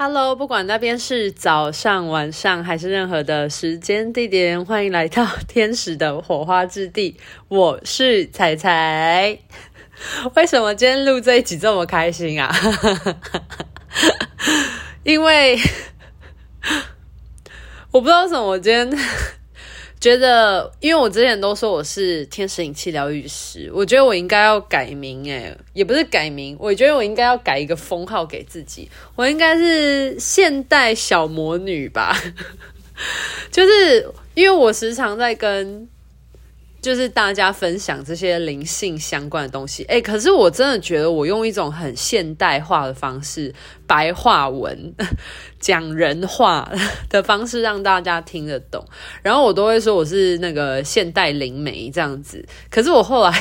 Hello，不管那边是早上、晚上还是任何的时间地点，欢迎来到天使的火花之地。我是彩彩。为什么今天录这一集这么开心啊？因为 我不知道为什么，我今天。觉得，因为我之前都说我是天使引气疗愈师，我觉得我应该要改名，诶，也不是改名，我觉得我应该要改一个封号给自己，我应该是现代小魔女吧，就是因为我时常在跟。就是大家分享这些灵性相关的东西，诶，可是我真的觉得我用一种很现代化的方式，白话文 讲人话的方式让大家听得懂，然后我都会说我是那个现代灵媒这样子。可是我后来，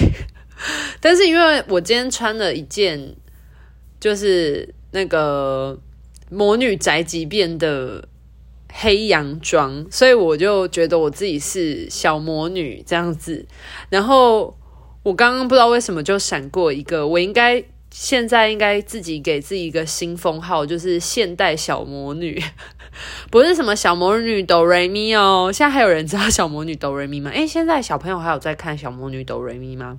但是因为我今天穿了一件，就是那个魔女宅急便的。黑洋装，所以我就觉得我自己是小魔女这样子。然后我刚刚不知道为什么就闪过一个，我应该现在应该自己给自己一个新封号，就是现代小魔女，不是什么小魔女哆瑞咪哦。现在还有人知道小魔女哆瑞咪吗？诶，现在小朋友还有在看小魔女哆瑞咪吗？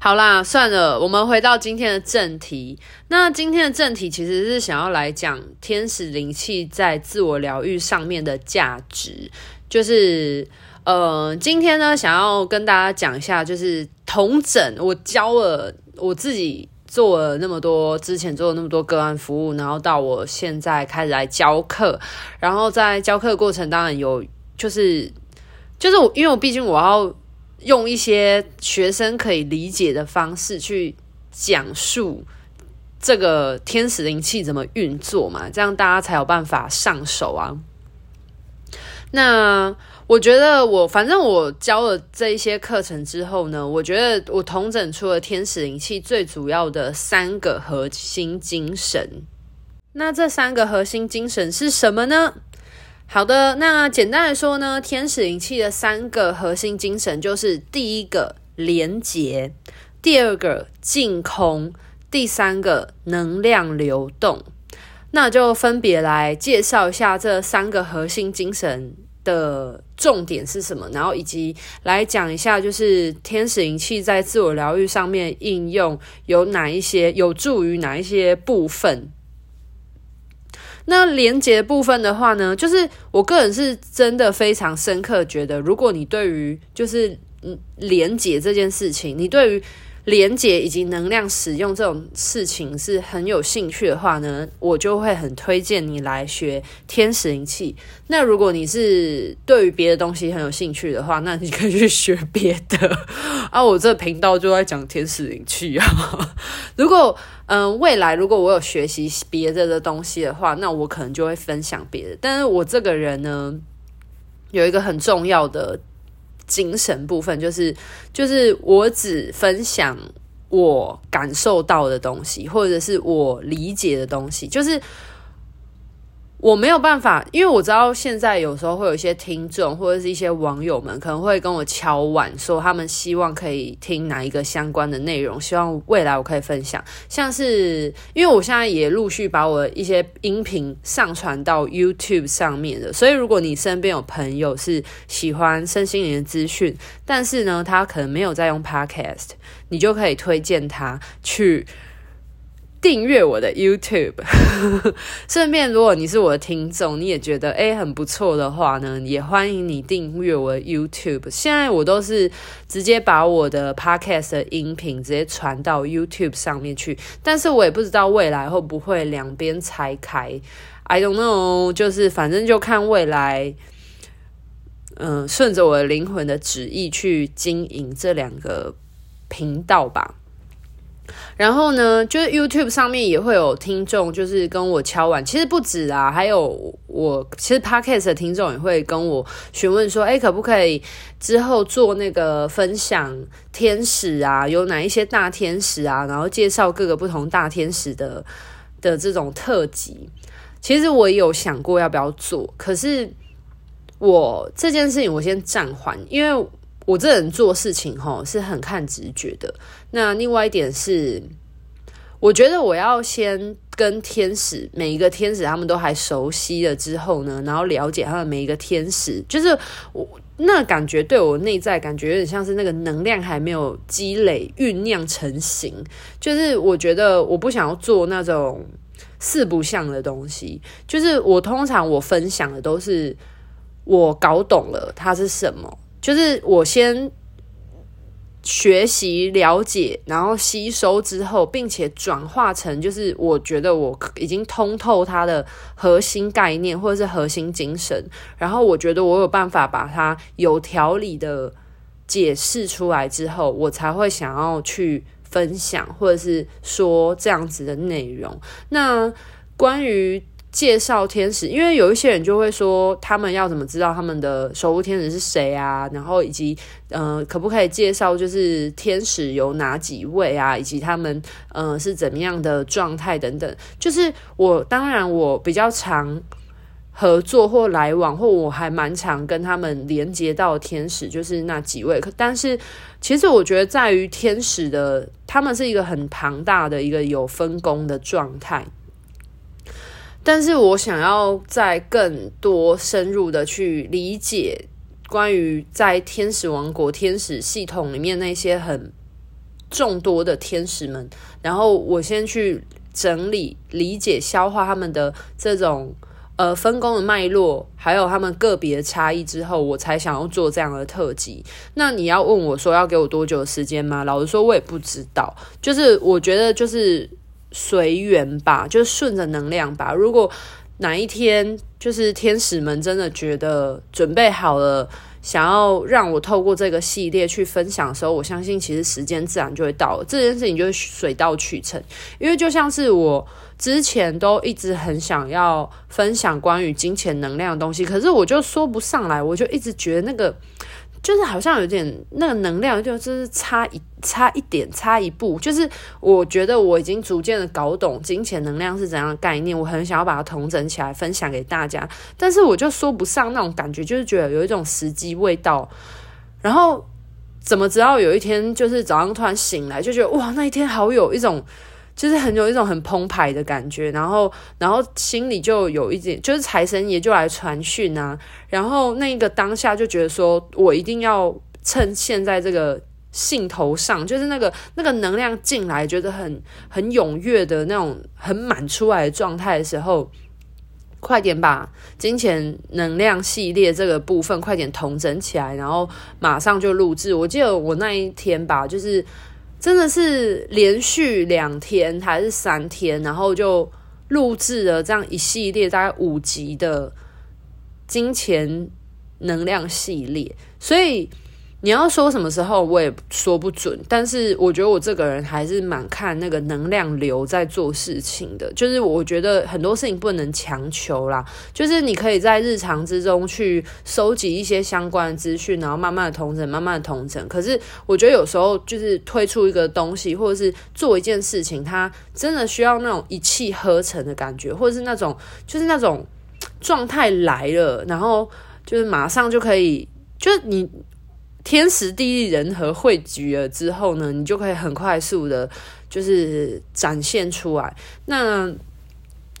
好啦，算了，我们回到今天的正题。那今天的正题其实是想要来讲天使灵气在自我疗愈上面的价值。就是，呃，今天呢，想要跟大家讲一下，就是统整我教了我自己做了那么多，之前做了那么多个案服务，然后到我现在开始来教课，然后在教课过程当然有，就是，就是我，因为我毕竟我要。用一些学生可以理解的方式去讲述这个天使灵气怎么运作嘛，这样大家才有办法上手啊。那我觉得我反正我教了这一些课程之后呢，我觉得我统整出了天使灵气最主要的三个核心精神。那这三个核心精神是什么呢？好的，那简单来说呢，天使灵气的三个核心精神就是第一个连结，第二个净空，第三个能量流动。那就分别来介绍一下这三个核心精神的重点是什么，然后以及来讲一下，就是天使灵气在自我疗愈上面应用有哪一些，有助于哪一些部分。那连结部分的话呢，就是我个人是真的非常深刻觉得，如果你对于就是嗯连结这件事情，你对于连接以及能量使用这种事情是很有兴趣的话呢，我就会很推荐你来学天使灵气。那如果你是对于别的东西很有兴趣的话，那你可以去学别的 啊。我这频道就在讲天使灵气啊。如果嗯，未来如果我有学习别的的东西的话，那我可能就会分享别的。但是我这个人呢，有一个很重要的精神部分，就是就是我只分享我感受到的东西，或者是我理解的东西，就是。我没有办法，因为我知道现在有时候会有一些听众或者是一些网友们可能会跟我敲碗，说他们希望可以听哪一个相关的内容，希望未来我可以分享。像是因为我现在也陆续把我一些音频上传到 YouTube 上面的，所以如果你身边有朋友是喜欢身心灵的资讯，但是呢，他可能没有在用 Podcast，你就可以推荐他去。订阅我的 YouTube，顺便如果你是我的听众，你也觉得诶很不错的话呢，也欢迎你订阅我的 YouTube。现在我都是直接把我的 Podcast 的音频直接传到 YouTube 上面去，但是我也不知道未来会不会两边拆开，I don't know，就是反正就看未来，嗯，顺着我的灵魂的旨意去经营这两个频道吧。然后呢，就是 YouTube 上面也会有听众，就是跟我敲碗。其实不止啊，还有我其实 Podcast 的听众也会跟我询问说，诶，可不可以之后做那个分享天使啊？有哪一些大天使啊？然后介绍各个不同大天使的的这种特辑。其实我有想过要不要做，可是我这件事情我先暂缓，因为。我这人做事情齁是很看直觉的。那另外一点是，我觉得我要先跟天使每一个天使他们都还熟悉了之后呢，然后了解他们每一个天使，就是我那感觉对我内在感觉有点像是那个能量还没有积累酝酿成型，就是我觉得我不想要做那种四不像的东西，就是我通常我分享的都是我搞懂了它是什么，就是我先。学习、了解，然后吸收之后，并且转化成就是我觉得我已经通透它的核心概念或者是核心精神，然后我觉得我有办法把它有条理的解释出来之后，我才会想要去分享或者是说这样子的内容。那关于。介绍天使，因为有一些人就会说，他们要怎么知道他们的守护天使是谁啊？然后以及，呃，可不可以介绍就是天使有哪几位啊？以及他们，呃，是怎么样的状态等等。就是我当然我比较常合作或来往，或我还蛮常跟他们连接到天使，就是那几位。但是其实我觉得在于天使的，他们是一个很庞大的一个有分工的状态。但是我想要再更多深入的去理解关于在天使王国、天使系统里面那些很众多的天使们，然后我先去整理、理解、消化他们的这种呃分工的脉络，还有他们个别的差异之后，我才想要做这样的特辑。那你要问我说要给我多久的时间吗？老实说，我也不知道。就是我觉得就是。随缘吧，就顺着能量吧。如果哪一天就是天使们真的觉得准备好了，想要让我透过这个系列去分享的时候，我相信其实时间自然就会到了，这件事情就会水到渠成。因为就像是我之前都一直很想要分享关于金钱能量的东西，可是我就说不上来，我就一直觉得那个。就是好像有点那个能量，就是差一差一点，差一步。就是我觉得我已经逐渐的搞懂金钱能量是怎样的概念，我很想要把它统整起来分享给大家，但是我就说不上那种感觉，就是觉得有一种时机未到。然后怎么知道有一天就是早上突然醒来，就觉得哇，那一天好有一种。就是很有一种很澎湃的感觉，然后，然后心里就有一点，就是财神爷就来传讯啊，然后那个当下就觉得说，我一定要趁现在这个兴头上，就是那个那个能量进来，觉得很很踊跃的那种很满出来的状态的时候，快点把金钱能量系列这个部分快点统整起来，然后马上就录制。我记得我那一天吧，就是。真的是连续两天还是三天，然后就录制了这样一系列大概五集的金钱能量系列，所以。你要说什么时候，我也说不准。但是我觉得我这个人还是蛮看那个能量流在做事情的。就是我觉得很多事情不能强求啦，就是你可以在日常之中去收集一些相关的资讯，然后慢慢的统整，慢慢的统整。可是我觉得有时候就是推出一个东西，或者是做一件事情，它真的需要那种一气呵成的感觉，或者是那种就是那种状态来了，然后就是马上就可以，就是你。天时地利人和汇聚了之后呢，你就可以很快速的，就是展现出来。那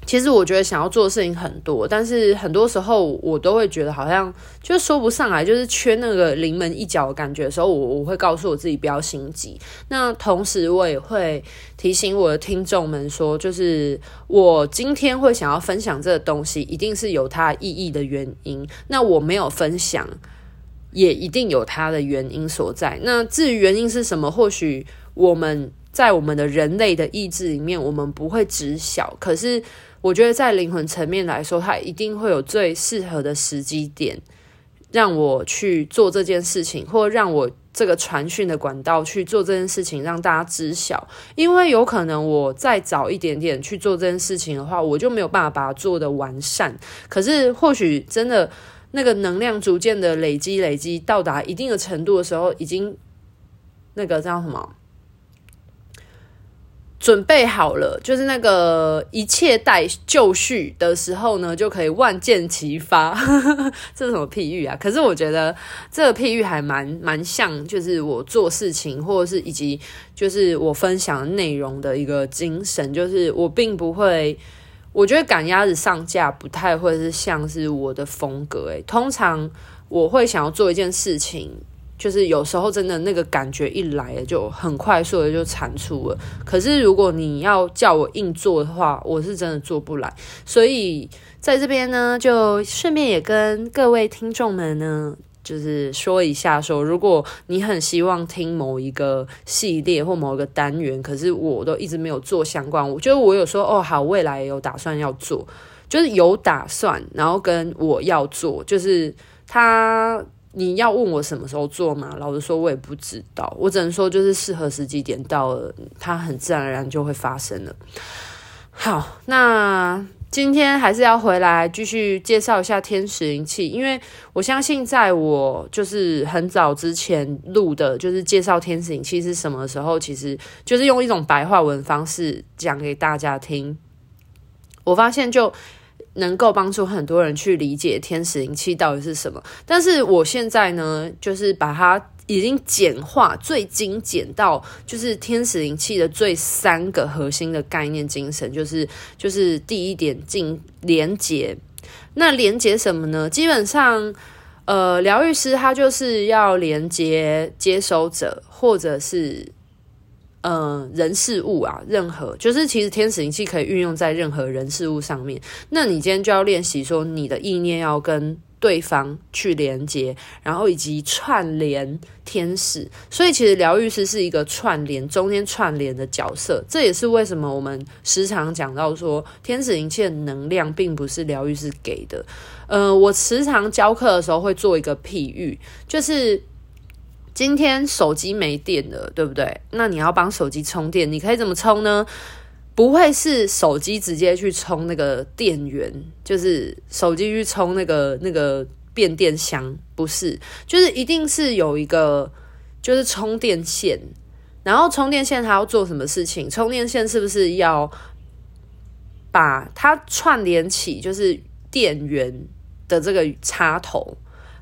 其实我觉得想要做的事情很多，但是很多时候我都会觉得好像就说不上来，就是缺那个临门一脚的感觉的时候，我我会告诉我自己不要心急。那同时我也会提醒我的听众们说，就是我今天会想要分享这个东西，一定是有它意义的原因。那我没有分享。也一定有它的原因所在。那至于原因是什么，或许我们在我们的人类的意志里面，我们不会知晓。可是，我觉得在灵魂层面来说，它一定会有最适合的时机点，让我去做这件事情，或让我这个传讯的管道去做这件事情，让大家知晓。因为有可能我再早一点点去做这件事情的话，我就没有办法把它做得完善。可是，或许真的。那个能量逐渐的累积，累积到达一定的程度的时候，已经那个叫什么？准备好了，就是那个一切待就绪的时候呢，就可以万箭齐发。这是什么譬喻啊？可是我觉得这个譬喻还蛮蛮像，就是我做事情或者是以及就是我分享内容的一个精神，就是我并不会，我觉得赶鸭子上架不太会是像是我的风格。诶，通常我会想要做一件事情。就是有时候真的那个感觉一来，就很快速的就产出了。可是如果你要叫我硬做的话，我是真的做不来。所以在这边呢，就顺便也跟各位听众们呢，就是说一下说，如果你很希望听某一个系列或某一个单元，可是我都一直没有做相关，我觉得我有说哦好，未来有打算要做，就是有打算，然后跟我要做，就是他。你要问我什么时候做嘛？老实说，我也不知道。我只能说，就是适合时机点到了，它很自然而然就会发生了。好，那今天还是要回来继续介绍一下天使灵气，因为我相信，在我就是很早之前录的，就是介绍天使灵气是什么时候，其实就是用一种白话文方式讲给大家听。我发现就。能够帮助很多人去理解天使灵气到底是什么，但是我现在呢，就是把它已经简化、最精简到，就是天使灵气的最三个核心的概念精神，就是就是第一点进连接。那连接什么呢？基本上，呃，疗愈师他就是要连接接收者，或者是。嗯，人事物啊，任何就是其实天使灵气可以运用在任何人事物上面。那你今天就要练习说，你的意念要跟对方去连接，然后以及串联天使。所以其实疗愈师是一个串联中间串联的角色。这也是为什么我们时常讲到说，天使灵气的能量并不是疗愈师给的。呃，我时常教课的时候会做一个譬喻，就是。今天手机没电了，对不对？那你要帮手机充电，你可以怎么充呢？不会是手机直接去充那个电源，就是手机去充那个那个变电箱，不是，就是一定是有一个就是充电线，然后充电线它要做什么事情？充电线是不是要把它串联起，就是电源的这个插头？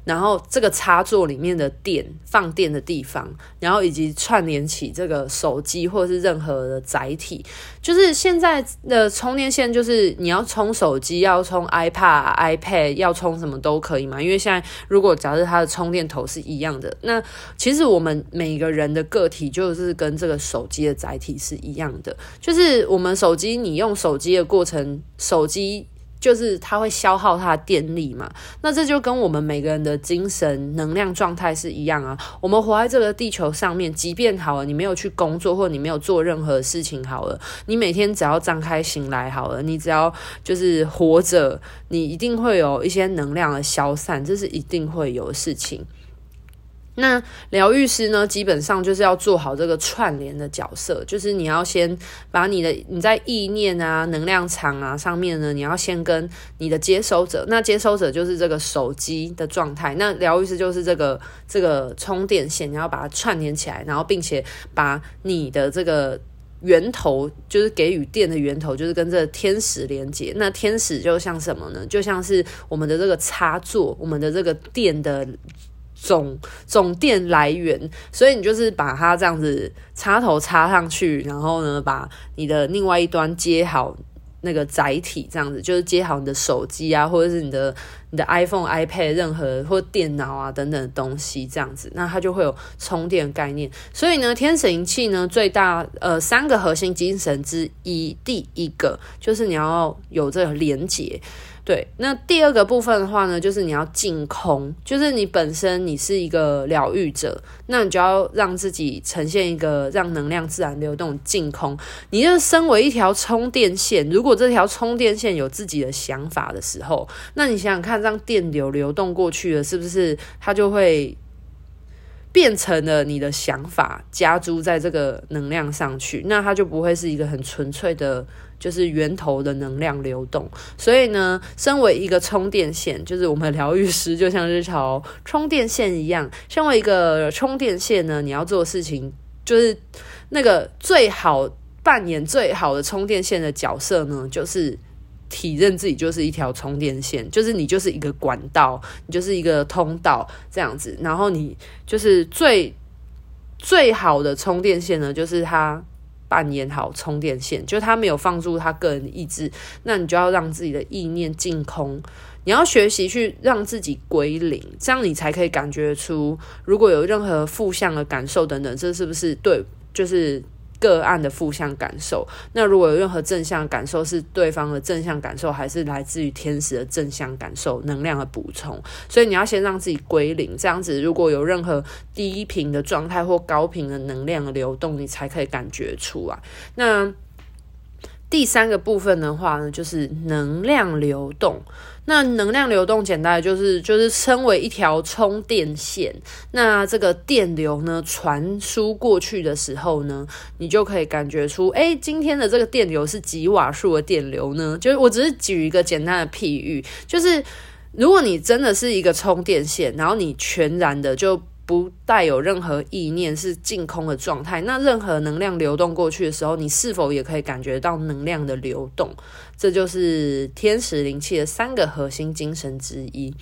然后这个插座里面的电放电的地方，然后以及串联起这个手机或者是任何的载体，就是现在的充电线，就是你要充手机，要充 iPad、iPad，要充什么都可以嘛。因为现在如果假设它的充电头是一样的，那其实我们每个人的个体就是跟这个手机的载体是一样的，就是我们手机你用手机的过程，手机。就是它会消耗它的电力嘛，那这就跟我们每个人的精神能量状态是一样啊。我们活在这个地球上面，即便好了，你没有去工作，或你没有做任何事情好了，你每天只要张开醒来好了，你只要就是活着，你一定会有一些能量的消散，这是一定会有的事情。那疗愈师呢，基本上就是要做好这个串联的角色，就是你要先把你的你在意念啊、能量场啊上面呢，你要先跟你的接收者，那接收者就是这个手机的状态，那疗愈师就是这个这个充电线，你要把它串联起来，然后并且把你的这个源头，就是给予电的源头，就是跟这个天使连接。那天使就像什么呢？就像是我们的这个插座，我们的这个电的。总总电来源，所以你就是把它这样子插头插上去，然后呢，把你的另外一端接好那个载体，这样子就是接好你的手机啊，或者是你的你的 iPhone、iPad 任何或电脑啊等等的东西，这样子，那它就会有充电概念。所以呢，天使灵气呢，最大呃三个核心精神之一，第一个就是你要有这个连接。对，那第二个部分的话呢，就是你要净空，就是你本身你是一个疗愈者，那你就要让自己呈现一个让能量自然流动净空。你就身为一条充电线，如果这条充电线有自己的想法的时候，那你想想看，让电流流动过去了，是不是它就会变成了你的想法加诸在这个能量上去？那它就不会是一个很纯粹的。就是源头的能量流动，所以呢，身为一个充电线，就是我们疗愈师就像是条充电线一样。身为一个充电线呢，你要做的事情就是那个最好扮演最好的充电线的角色呢，就是体认自己就是一条充电线，就是你就是一个管道，你就是一个通道这样子。然后你就是最最好的充电线呢，就是他扮演好充电线，就他没有放诸他个人的意志，那你就要让自己的意念净空。你要学习去让自己归零，这样你才可以感觉出，如果有任何负向的感受等等，这是不是对？就是个案的负向感受。那如果有任何正向感受，是对方的正向感受，还是来自于天使的正向感受、能量的补充？所以你要先让自己归零，这样子如果有任何低频的状态或高频的能量的流动，你才可以感觉出来。那第三个部分的话呢，就是能量流动。那能量流动，简单就是就是称为一条充电线。那这个电流呢，传输过去的时候呢，你就可以感觉出，哎，今天的这个电流是几瓦数的电流呢？就是我只是举一个简单的譬喻，就是如果你真的是一个充电线，然后你全然的就。不带有任何意念，是净空的状态。那任何能量流动过去的时候，你是否也可以感觉到能量的流动？这就是天使灵气的三个核心精神之一。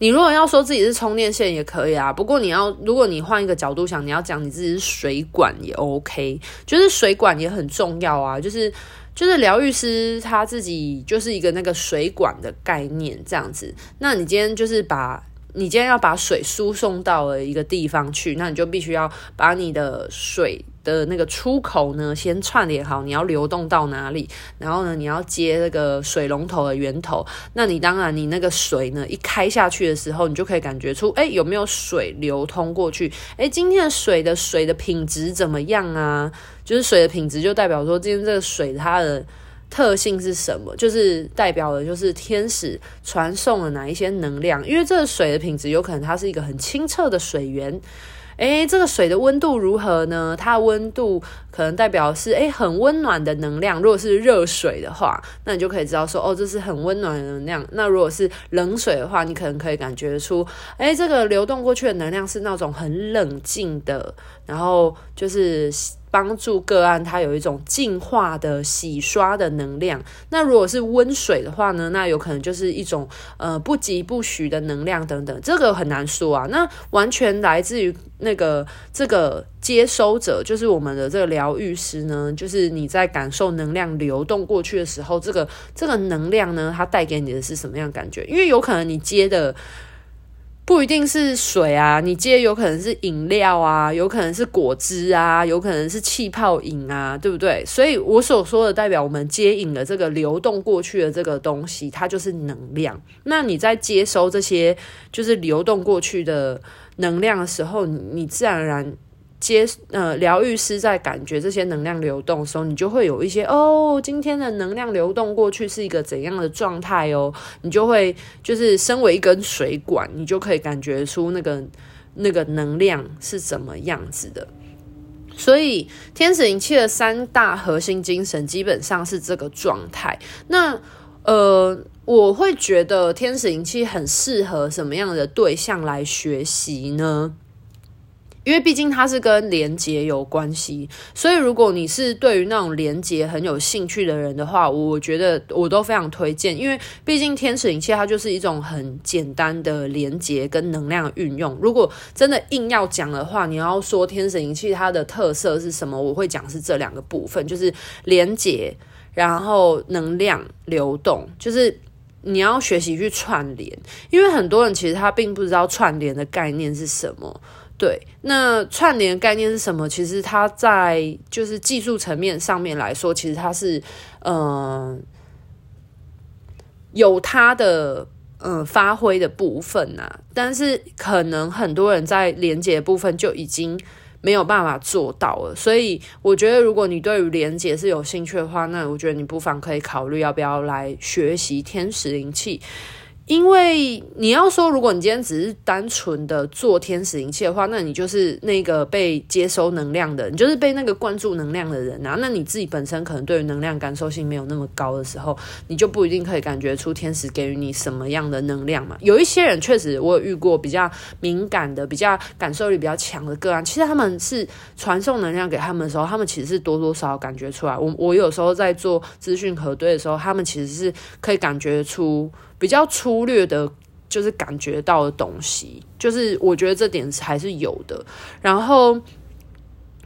你如果要说自己是充电线也可以啊，不过你要，如果你换一个角度想，你要讲你自己是水管也 OK，就是水管也很重要啊。就是就是疗愈师他自己就是一个那个水管的概念这样子。那你今天就是把。你今天要把水输送到了一个地方去，那你就必须要把你的水的那个出口呢，先串联好，你要流动到哪里，然后呢，你要接那个水龙头的源头。那你当然，你那个水呢，一开下去的时候，你就可以感觉出，哎，有没有水流通过去？哎，今天的水的水的品质怎么样啊？就是水的品质，就代表说今天这个水它的。特性是什么？就是代表的，就是天使传送了哪一些能量。因为这个水的品质，有可能它是一个很清澈的水源。诶，这个水的温度如何呢？它的温度可能代表是诶很温暖的能量。如果是热水的话，那你就可以知道说，哦，这是很温暖的能量。那如果是冷水的话，你可能可以感觉出，诶，这个流动过去的能量是那种很冷静的，然后就是。帮助个案，它有一种净化的洗刷的能量。那如果是温水的话呢？那有可能就是一种呃不疾不徐的能量等等。这个很难说啊。那完全来自于那个这个接收者，就是我们的这个疗愈师呢。就是你在感受能量流动过去的时候，这个这个能量呢，它带给你的是什么样感觉？因为有可能你接的。不一定是水啊，你接有可能是饮料啊，有可能是果汁啊，有可能是气泡饮啊，对不对？所以我所说的代表我们接引的这个流动过去的这个东西，它就是能量。那你在接收这些就是流动过去的能量的时候，你自然而然。接呃，疗愈师在感觉这些能量流动的时候，你就会有一些哦，今天的能量流动过去是一个怎样的状态哦，你就会就是身为一根水管，你就可以感觉出那个那个能量是怎么样子的。所以天使灵气的三大核心精神基本上是这个状态。那呃，我会觉得天使灵气很适合什么样的对象来学习呢？因为毕竟它是跟连接有关系，所以如果你是对于那种连接很有兴趣的人的话，我觉得我都非常推荐。因为毕竟天使灵气它就是一种很简单的连接跟能量运用。如果真的硬要讲的话，你要说天使灵气它的特色是什么，我会讲是这两个部分，就是连接，然后能量流动，就是你要学习去串联。因为很多人其实他并不知道串联的概念是什么。对，那串联概念是什么？其实它在就是技术层面上面来说，其实它是嗯、有它的嗯、呃、发挥的部分呐、但是可能很多人在连接部分就已经没有办法做到了。所以我觉得，如果你对于连接是有兴趣的话，那我觉得你不妨可以考虑要不要来学习天使灵气。因为你要说，如果你今天只是单纯的做天使灵气的话，那你就是那个被接收能量的，你就是被那个灌注能量的人啊。那你自己本身可能对于能量感受性没有那么高的时候，你就不一定可以感觉出天使给予你什么样的能量嘛。有一些人确实，我有遇过比较敏感的、比较感受力比较强的个案，其实他们是传送能量给他们的时候，他们其实是多多少少感觉出来。我我有时候在做资讯核对的时候，他们其实是可以感觉出。比较粗略的，就是感觉到的东西，就是我觉得这点还是有的。然后，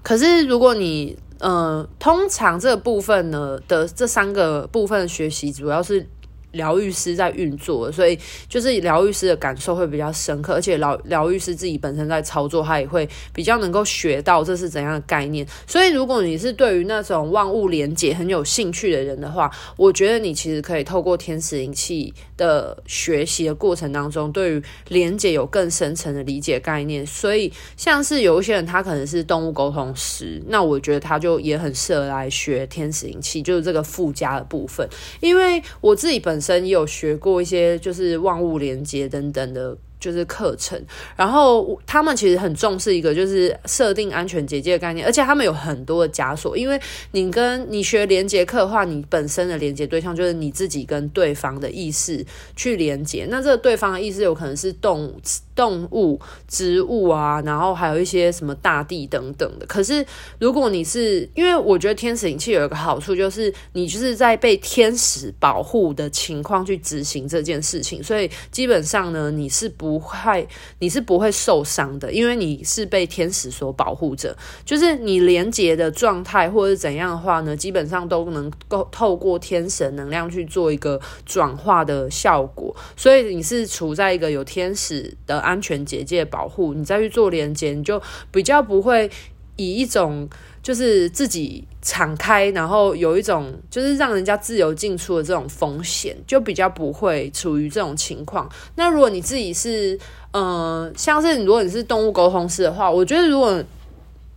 可是如果你呃，通常这个部分呢的这三个部分学习，主要是。疗愈师在运作，所以就是疗愈师的感受会比较深刻，而且疗疗愈师自己本身在操作，他也会比较能够学到这是怎样的概念。所以，如果你是对于那种万物连结很有兴趣的人的话，我觉得你其实可以透过天使灵气的学习的过程当中，对于连结有更深层的理解概念。所以，像是有一些人他可能是动物沟通师，那我觉得他就也很适合来学天使灵气，就是这个附加的部分。因为我自己本身身。有学过一些，就是万物连接等等的。就是课程，然后他们其实很重视一个，就是设定安全结界的概念，而且他们有很多的枷锁，因为你跟你学连接课的话，你本身的连接对象就是你自己跟对方的意识去连接，那这个对方的意识有可能是动物动物、植物啊，然后还有一些什么大地等等的。可是如果你是，因为我觉得天使灵气有一个好处，就是你就是在被天使保护的情况去执行这件事情，所以基本上呢，你是不。会，你是不会受伤的，因为你是被天使所保护着。就是你连接的状态或者怎样的话呢，基本上都能够透过天神能量去做一个转化的效果。所以你是处在一个有天使的安全结界保护，你再去做连接，你就比较不会以一种。就是自己敞开，然后有一种就是让人家自由进出的这种风险，就比较不会处于这种情况。那如果你自己是，嗯、呃，像是如果你是动物沟通师的话，我觉得如果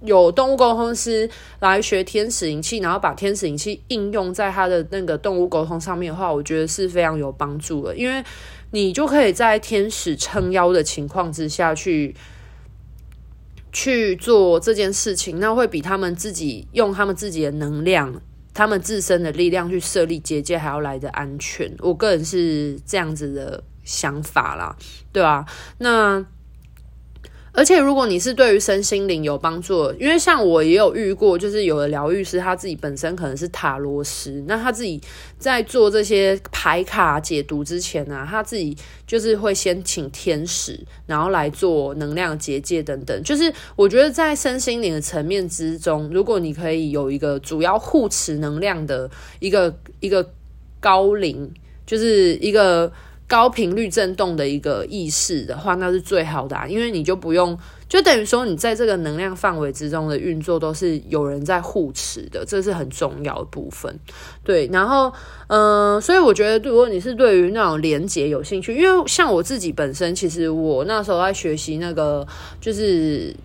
有动物沟通师来学天使灵气，然后把天使灵气应用在他的那个动物沟通上面的话，我觉得是非常有帮助的，因为你就可以在天使撑腰的情况之下去。去做这件事情，那会比他们自己用他们自己的能量、他们自身的力量去设立结界还要来的安全。我个人是这样子的想法啦，对啊？那。而且，如果你是对于身心灵有帮助，因为像我也有遇过，就是有的疗愈师他自己本身可能是塔罗师，那他自己在做这些牌卡解读之前呢、啊，他自己就是会先请天使，然后来做能量结界等等。就是我觉得在身心灵的层面之中，如果你可以有一个主要护持能量的一个一个高灵，就是一个。高频率震动的一个意识的话，那是最好的啊，因为你就不用，就等于说你在这个能量范围之中的运作都是有人在护持的，这是很重要的部分。对，然后，嗯、所以我觉得，如果你是对于那种连接有兴趣，因为像我自己本身，其实我那时候在学习那个，就是。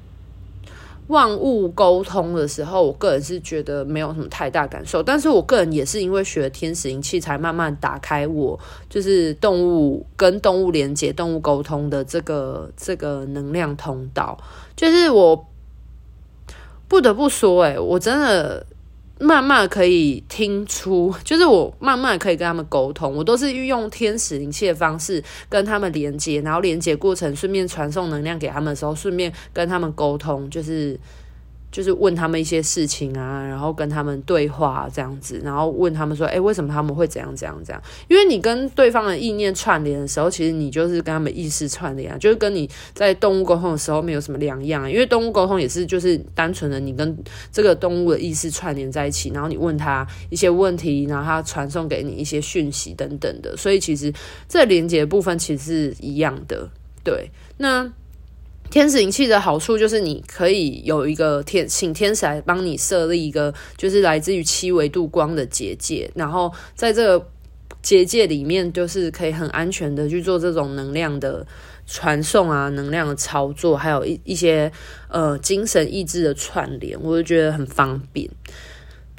万物沟通的时候，我个人是觉得没有什么太大感受，但是我个人也是因为学了天使灵气，才慢慢打开我就是动物跟动物连接、动物沟通的这个这个能量通道。就是我不得不说，欸，诶，我真的。慢慢可以听出，就是我慢慢可以跟他们沟通，我都是运用天使灵气的方式跟他们连接，然后连接过程顺便传送能量给他们的时候，顺便跟他们沟通，就是。就是问他们一些事情啊，然后跟他们对话这样子，然后问他们说，诶，为什么他们会怎样怎样怎样？因为你跟对方的意念串联的时候，其实你就是跟他们意识串联啊，就是跟你在动物沟通的时候没有什么两样。因为动物沟通也是就是单纯的你跟这个动物的意识串联在一起，然后你问他一些问题，然后他传送给你一些讯息等等的，所以其实这连接部分其实是一样的。对，那。天使灵气的好处就是你可以有一个天，请天使来帮你设立一个，就是来自于七维度光的结界，然后在这个结界里面，就是可以很安全的去做这种能量的传送啊，能量的操作，还有一一些呃精神意志的串联，我就觉得很方便。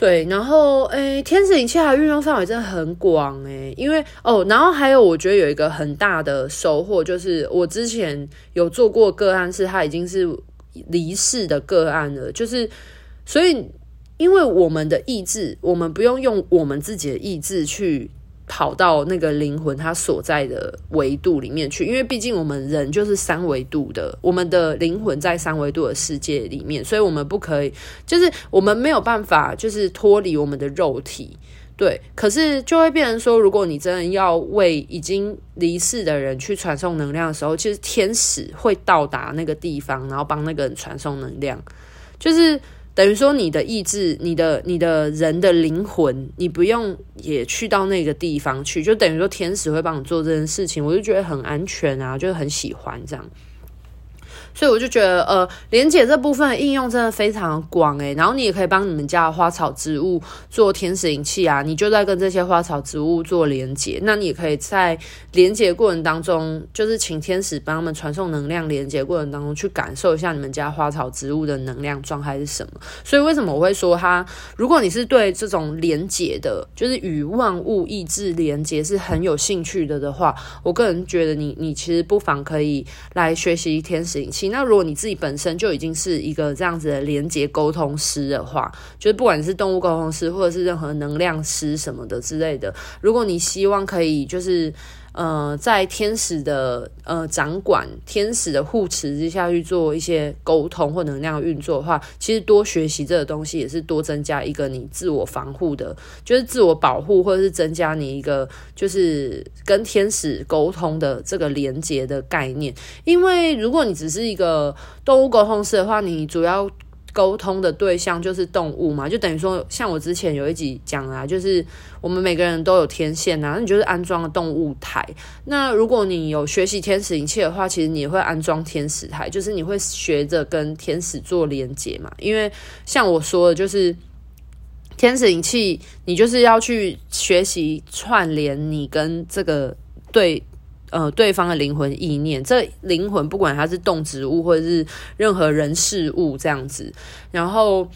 对，然后诶，天使灵气它的运用范围真的很广诶，因为哦，然后还有我觉得有一个很大的收获，就是我之前有做过个案，是他已经是离世的个案了，就是所以因为我们的意志，我们不用用我们自己的意志去。跑到那个灵魂它所在的维度里面去，因为毕竟我们人就是三维度的，我们的灵魂在三维度的世界里面，所以我们不可以，就是我们没有办法，就是脱离我们的肉体，对。可是就会变成说，如果你真的要为已经离世的人去传送能量的时候，其实天使会到达那个地方，然后帮那个人传送能量，就是。等于说，你的意志、你的、你的人的灵魂，你不用也去到那个地方去，就等于说天使会帮你做这件事情，我就觉得很安全啊，就很喜欢这样。所以我就觉得，呃，连接这部分的应用真的非常广诶，然后你也可以帮你们家的花草植物做天使灵气啊，你就在跟这些花草植物做连接。那你也可以在连接过程当中，就是请天使帮他们传送能量，连接过程当中去感受一下你们家花草植物的能量状态是什么。所以为什么我会说它？如果你是对这种连接的，就是与万物意志连接是很有兴趣的的话，我个人觉得你你其实不妨可以来学习天使灵气。那如果你自己本身就已经是一个这样子的连接沟通师的话，就是不管你是动物沟通师，或者是任何能量师什么的之类的，如果你希望可以就是。呃，在天使的呃掌管、天使的护持之下去做一些沟通或能量运作的话，其实多学习这个东西也是多增加一个你自我防护的，就是自我保护，或者是增加你一个就是跟天使沟通的这个连接的概念。因为如果你只是一个动物沟通师的话，你主要。沟通的对象就是动物嘛，就等于说，像我之前有一集讲啊，就是我们每个人都有天线呐，那你就是安装了动物台。那如果你有学习天使灵气的话，其实你会安装天使台，就是你会学着跟天使做连接嘛。因为像我说的，就是天使灵气，你就是要去学习串联你跟这个对。呃，对方的灵魂意念，这灵魂不管它是动植物或者是任何人事物这样子，然后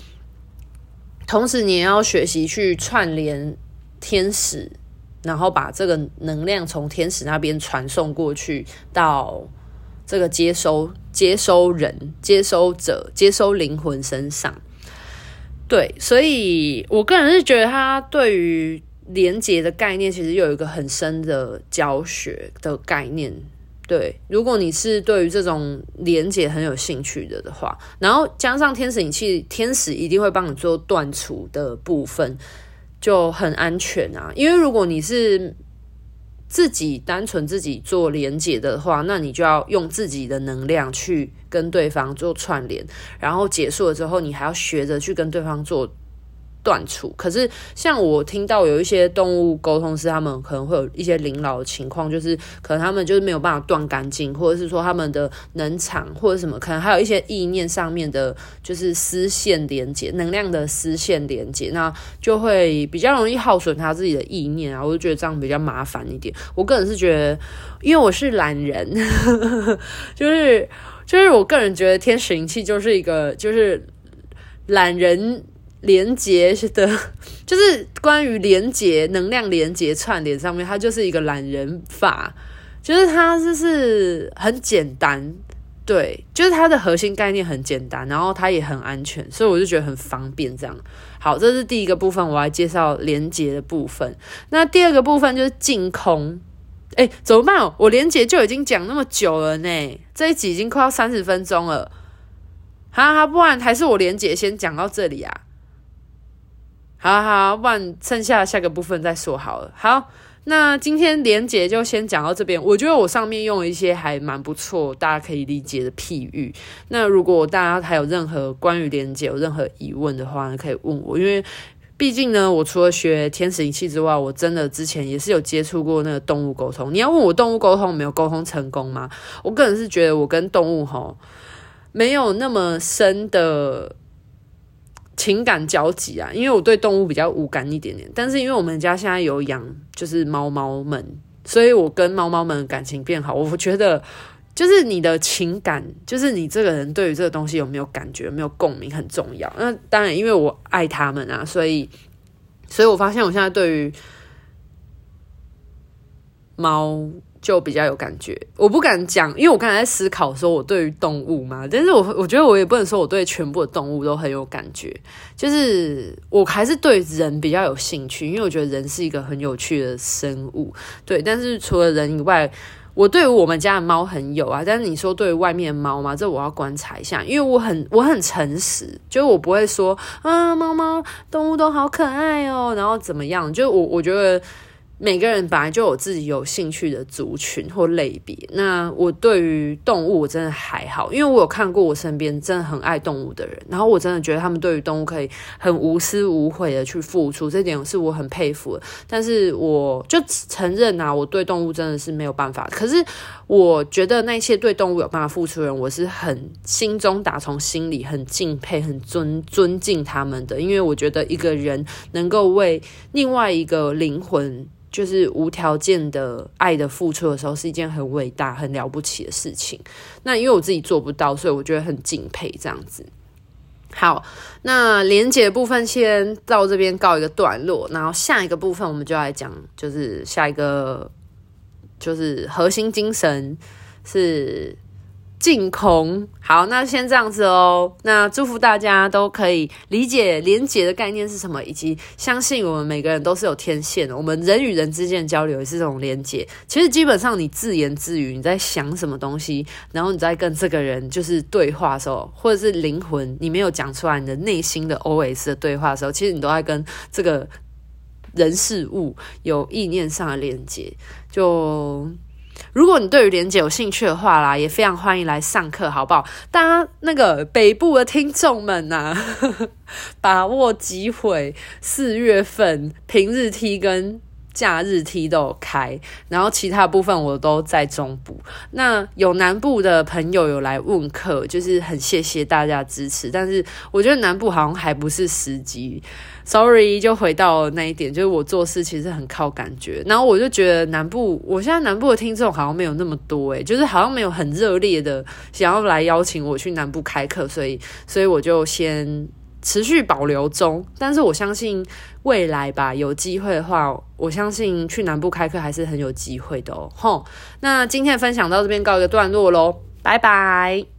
同时你也要学习去串联天使，然后把这个能量从天使那边传送过去到这个接收接收人、接收者、接收灵魂身上。对，所以我个人是觉得他对于。连结的概念其实有一个很深的教学的概念，对。如果你是对于这种连结很有兴趣的的话，然后加上天使引气，天使一定会帮你做断除的部分，就很安全啊。因为如果你是自己单纯自己做连结的话，那你就要用自己的能量去跟对方做串联，然后结束了之后，你还要学着去跟对方做。断处，可是像我听到有一些动物沟通师，他们可能会有一些临老的情况，就是可能他们就是没有办法断干净，或者是说他们的能场或者什么，可能还有一些意念上面的，就是丝线连接、能量的丝线连接，那就会比较容易耗损他自己的意念啊。我就觉得这样比较麻烦一点。我个人是觉得，因为我是懒人，就是就是我个人觉得天使灵气就是一个就是懒人。连接是的，就是关于连接能量、连接串联上面，它就是一个懒人法，就是它就是很简单，对，就是它的核心概念很简单，然后它也很安全，所以我就觉得很方便。这样，好，这是第一个部分，我来介绍连接的部分。那第二个部分就是净空，哎，怎么办？我连接就已经讲那么久了呢，这一集已经快要三十分钟了，哈哈，不然还是我连接先讲到这里啊。好好，不然剩下下个部分再说好了。好，那今天连结就先讲到这边。我觉得我上面用了一些还蛮不错，大家可以理解的譬喻。那如果大家还有任何关于连结有任何疑问的话，可以问我。因为毕竟呢，我除了学天使灵气之外，我真的之前也是有接触过那个动物沟通。你要问我动物沟通没有沟通成功吗？我个人是觉得我跟动物吼没有那么深的。情感交集啊，因为我对动物比较无感一点点，但是因为我们家现在有养就是猫猫们，所以我跟猫猫们感情变好。我觉得就是你的情感，就是你这个人对于这个东西有没有感觉、有没有共鸣很重要。那当然，因为我爱他们啊，所以，所以我发现我现在对于猫就比较有感觉。我不敢讲，因为我刚才在思考说我对于动物嘛，但是我我觉得我也不能说我对全部的动物都很有感觉。就是我还是对人比较有兴趣，因为我觉得人是一个很有趣的生物。对，但是除了人以外。我对我们家的猫很有啊，但是你说对外面的猫嘛，这我要观察一下，因为我很我很诚实，就是我不会说啊，猫猫动物都好可爱哦，然后怎么样，就我我觉得。每个人本来就有自己有兴趣的族群或类别。那我对于动物我真的还好，因为我有看过我身边真的很爱动物的人，然后我真的觉得他们对于动物可以很无私无悔的去付出，这点是我很佩服的。但是我就承认啊，我对动物真的是没有办法。可是我觉得那些对动物有办法付出的人，我是很心中打从心里很敬佩、很尊尊敬他们的，因为我觉得一个人能够为另外一个灵魂。就是无条件的爱的付出的时候，是一件很伟大、很了不起的事情。那因为我自己做不到，所以我觉得很敬佩这样子。好，那连结的部分先到这边告一个段落，然后下一个部分我们就来讲，就是下一个就是核心精神是。净空，好，那先这样子哦。那祝福大家都可以理解连结的概念是什么，以及相信我们每个人都是有天线的。我们人与人之间交流也是这种连结。其实基本上你自言自语，你在想什么东西，然后你在跟这个人就是对话的时候，或者是灵魂你没有讲出来，你的内心的 OS 的对话的时候，其实你都在跟这个人事物有意念上的连结，就。如果你对于连姐有兴趣的话啦，也非常欢迎来上课，好不好？大家那个北部的听众们呐、啊，把握机会，四月份平日梯跟假日梯都有开，然后其他部分我都在中部。那有南部的朋友有来问课，就是很谢谢大家支持，但是我觉得南部好像还不是时机。Sorry，就回到那一点，就是我做事其实很靠感觉。然后我就觉得南部，我现在南部的听众好像没有那么多诶，就是好像没有很热烈的想要来邀请我去南部开课，所以，所以我就先持续保留中。但是我相信未来吧，有机会的话，我相信去南部开课还是很有机会的哦。吼，那今天的分享到这边告一个段落喽，拜拜。